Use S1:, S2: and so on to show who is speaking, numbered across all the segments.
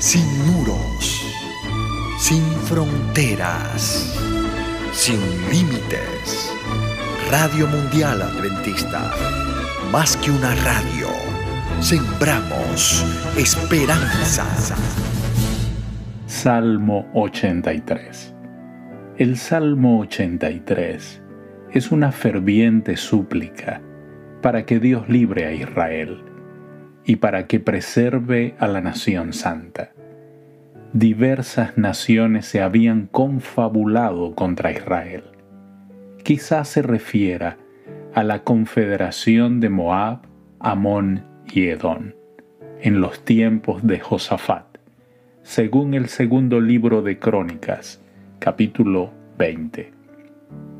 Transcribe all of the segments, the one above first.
S1: sin muros, sin fronteras, sin límites. Radio Mundial Adventista, más que una radio, sembramos esperanza.
S2: Salmo 83 El Salmo 83 es una ferviente súplica para que Dios libre a Israel y para que preserve a la nación santa. Diversas naciones se habían confabulado contra Israel. Quizás se refiera a la confederación de Moab, Amón y Edón en los tiempos de Josafat, según el segundo libro de Crónicas, capítulo 20.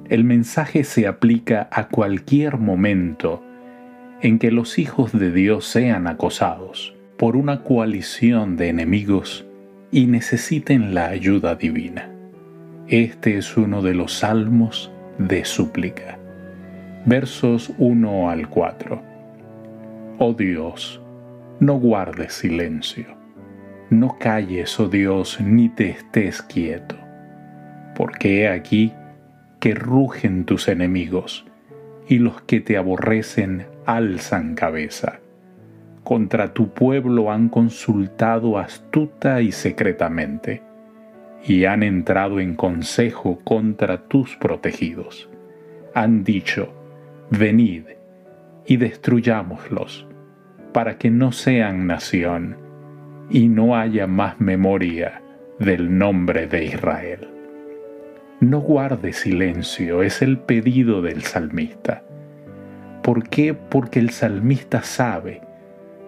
S2: El mensaje se aplica a cualquier momento en que los hijos de Dios sean acosados por una coalición de enemigos y necesiten la ayuda divina. Este es uno de los salmos de súplica. Versos 1 al 4. Oh Dios, no guardes silencio, no calles, oh Dios, ni te estés quieto, porque he aquí que rugen tus enemigos y los que te aborrecen alzan cabeza. Contra tu pueblo han consultado astuta y secretamente, y han entrado en consejo contra tus protegidos. Han dicho, venid y destruyámoslos, para que no sean nación, y no haya más memoria del nombre de Israel. No guarde silencio, es el pedido del salmista. ¿Por qué? Porque el salmista sabe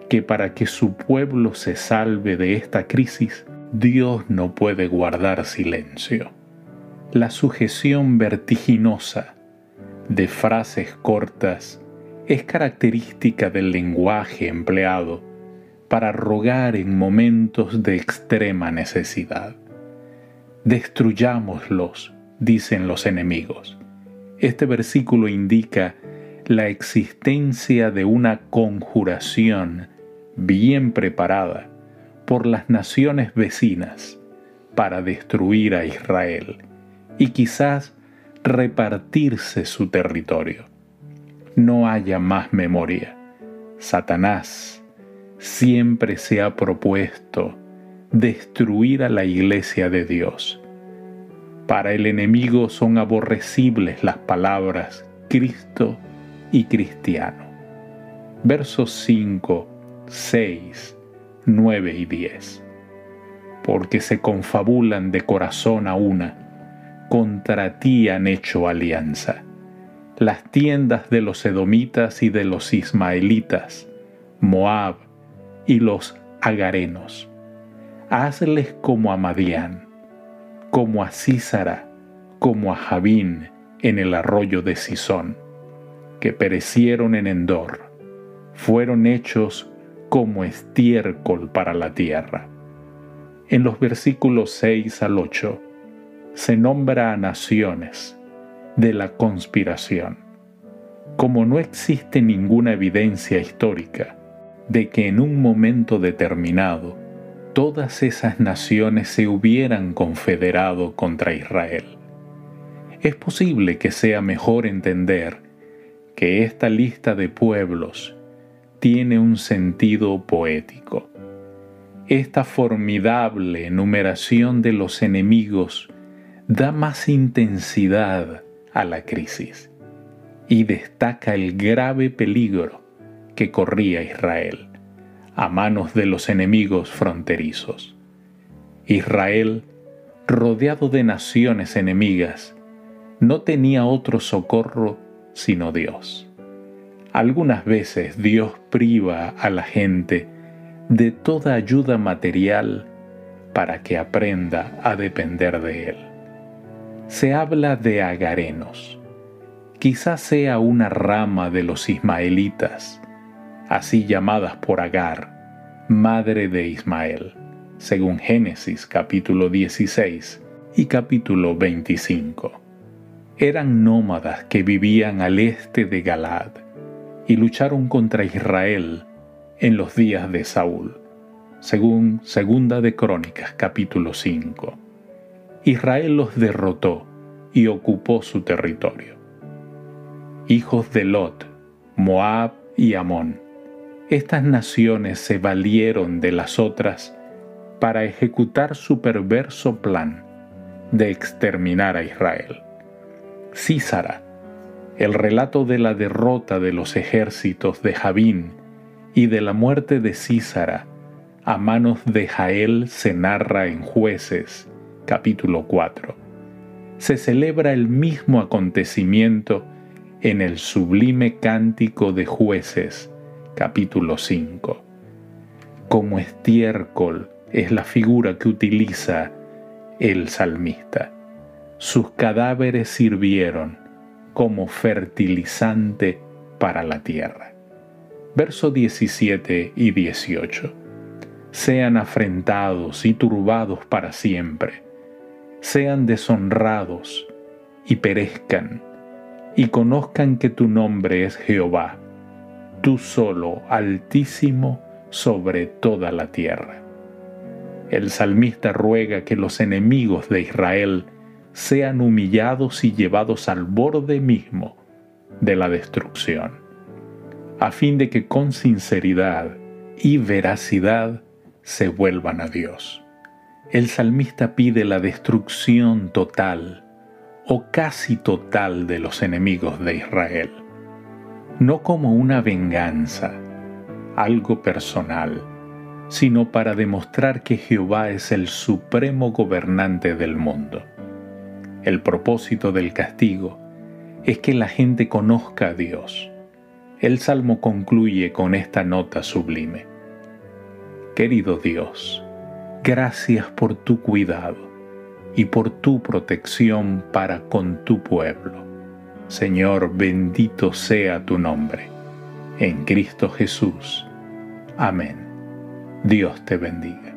S2: que para que su pueblo se salve de esta crisis, Dios no puede guardar silencio. La sujeción vertiginosa de frases cortas es característica del lenguaje empleado para rogar en momentos de extrema necesidad. Destruyámoslos dicen los enemigos. Este versículo indica la existencia de una conjuración bien preparada por las naciones vecinas para destruir a Israel y quizás repartirse su territorio. No haya más memoria. Satanás siempre se ha propuesto destruir a la iglesia de Dios para el enemigo son aborrecibles las palabras Cristo y cristiano. Versos 5, 6, 9 y 10. Porque se confabulan de corazón a una, contra ti han hecho alianza. Las tiendas de los edomitas y de los ismaelitas, Moab y los agarenos. Hazles como a Madián como a Císara, como a Javín en el arroyo de Sison, que perecieron en Endor, fueron hechos como estiércol para la tierra. En los versículos 6 al 8 se nombra a naciones de la conspiración. Como no existe ninguna evidencia histórica de que en un momento determinado todas esas naciones se hubieran confederado contra Israel. Es posible que sea mejor entender que esta lista de pueblos tiene un sentido poético. Esta formidable enumeración de los enemigos da más intensidad a la crisis y destaca el grave peligro que corría Israel a manos de los enemigos fronterizos. Israel, rodeado de naciones enemigas, no tenía otro socorro sino Dios. Algunas veces Dios priva a la gente de toda ayuda material para que aprenda a depender de Él. Se habla de agarenos. Quizás sea una rama de los ismaelitas, así llamadas por Agar, madre de Ismael, según Génesis capítulo 16 y capítulo 25. Eran nómadas que vivían al este de Galad y lucharon contra Israel en los días de Saúl. según Segunda de Crónicas capítulo 5. Israel los derrotó y ocupó su territorio. Hijos de Lot, Moab y Amón. Estas naciones se valieron de las otras para ejecutar su perverso plan de exterminar a Israel. Císara, el relato de la derrota de los ejércitos de Javín y de la muerte de Císara a manos de Jael se narra en Jueces, capítulo 4. Se celebra el mismo acontecimiento en el sublime cántico de Jueces, capítulo 5. Como estiércol es la figura que utiliza el salmista. Sus cadáveres sirvieron como fertilizante para la tierra. Verso 17 y 18. Sean afrentados y turbados para siempre, sean deshonrados y perezcan, y conozcan que tu nombre es Jehová, tú solo, altísimo sobre toda la tierra. El salmista ruega que los enemigos de Israel sean humillados y llevados al borde mismo de la destrucción, a fin de que con sinceridad y veracidad se vuelvan a Dios. El salmista pide la destrucción total o casi total de los enemigos de Israel, no como una venganza, algo personal, sino para demostrar que Jehová es el supremo gobernante del mundo el propósito del castigo es que la gente conozca a Dios. El Salmo concluye con esta nota sublime. Querido Dios, gracias por tu cuidado y por tu protección para con tu pueblo. Señor, bendito sea tu nombre. En Cristo Jesús. Amén. Dios te bendiga.